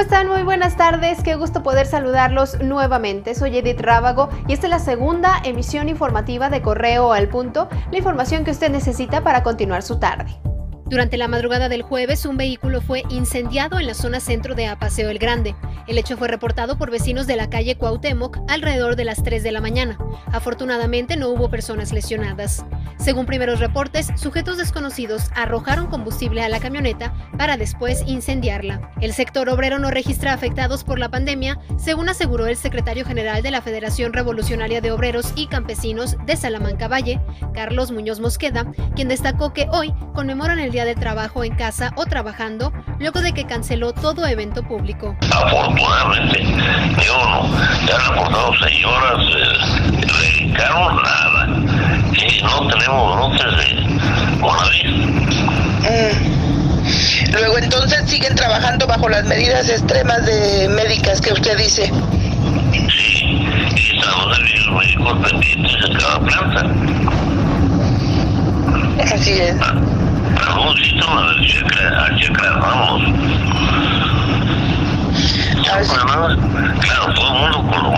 están? Muy buenas tardes, qué gusto poder saludarlos nuevamente. Soy Edith Rábago y esta es la segunda emisión informativa de Correo al Punto, la información que usted necesita para continuar su tarde. Durante la madrugada del jueves, un vehículo fue incendiado en la zona centro de Apaseo el Grande. El hecho fue reportado por vecinos de la calle Cuauhtémoc alrededor de las 3 de la mañana. Afortunadamente no hubo personas lesionadas. Según primeros reportes, sujetos desconocidos arrojaron combustible a la camioneta para después incendiarla. El sector obrero no registra afectados por la pandemia, según aseguró el secretario general de la Federación Revolucionaria de Obreros y Campesinos de Salamanca Valle, Carlos Muñoz Mosqueda, quien destacó que hoy conmemoran el Día de trabajo en casa o trabajando luego de que canceló todo evento público. Afortunadamente, yo no, ya han. Y no tenemos brotes de coronavirus. Mm. Luego entonces siguen trabajando bajo las medidas extremas de médicas que usted dice. Sí, y estamos los médicos pendientes en cada planta. Así es. Ah chakra, al chakra vamos. Claro, todo el mundo con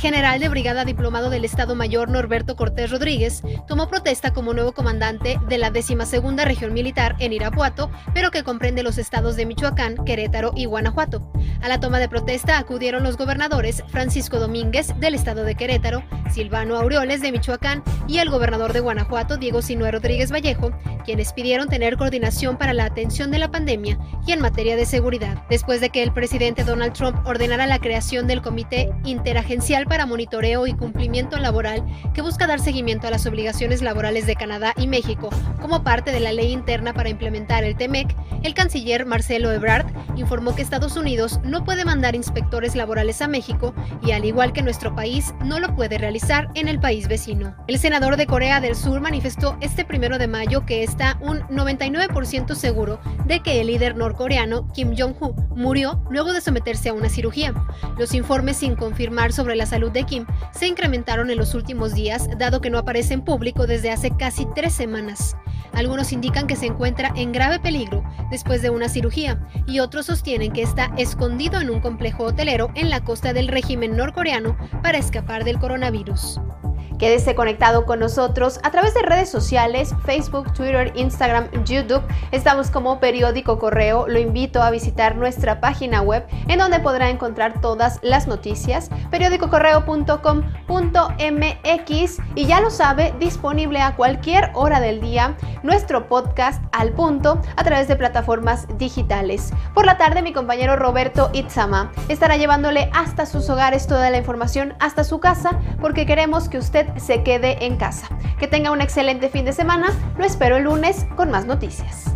general de brigada diplomado del Estado Mayor Norberto Cortés Rodríguez tomó protesta como nuevo comandante de la 12 Región Militar en Irapuato, pero que comprende los estados de Michoacán, Querétaro y Guanajuato. A la toma de protesta acudieron los gobernadores Francisco Domínguez del estado de Querétaro, Silvano Aureoles de Michoacán y el gobernador de Guanajuato, Diego Sinue Rodríguez Vallejo, quienes pidieron tener coordinación para la atención de la pandemia y en materia de seguridad. Después de que el presidente Donald Trump ordenara la creación del Comité Interagencial para Monitoreo y Cumplimiento Laboral que busca dar seguimiento a las obligaciones laborales de Canadá y México como parte de la ley interna para implementar el TEMEC, el canciller Marcelo Ebrard informó que Estados Unidos no puede mandar inspectores laborales a México y al igual que nuestro país no lo puede realizar en el país vecino. El senador de Corea del Sur manifestó este primero de mayo que está un 99% seguro de que el líder norcoreano Kim Jong-un murió luego de someterse a una cirugía. Los informes sin confirmar sobre las salud de Kim se incrementaron en los últimos días, dado que no aparece en público desde hace casi tres semanas. Algunos indican que se encuentra en grave peligro después de una cirugía y otros sostienen que está escondido en un complejo hotelero en la costa del régimen norcoreano para escapar del coronavirus. Vampiros. Quédese conectado con nosotros a través de redes sociales, Facebook, Twitter, Instagram, YouTube. Estamos como periódico correo. Lo invito a visitar nuestra página web en donde podrá encontrar todas las noticias, periódicocorreo.com.mx y ya lo sabe, disponible a cualquier hora del día nuestro podcast al punto a través de plataformas digitales. Por la tarde mi compañero Roberto Itzama estará llevándole hasta sus hogares toda la información, hasta su casa, porque queremos que se quede en casa. Que tenga un excelente fin de semana. Lo espero el lunes con más noticias.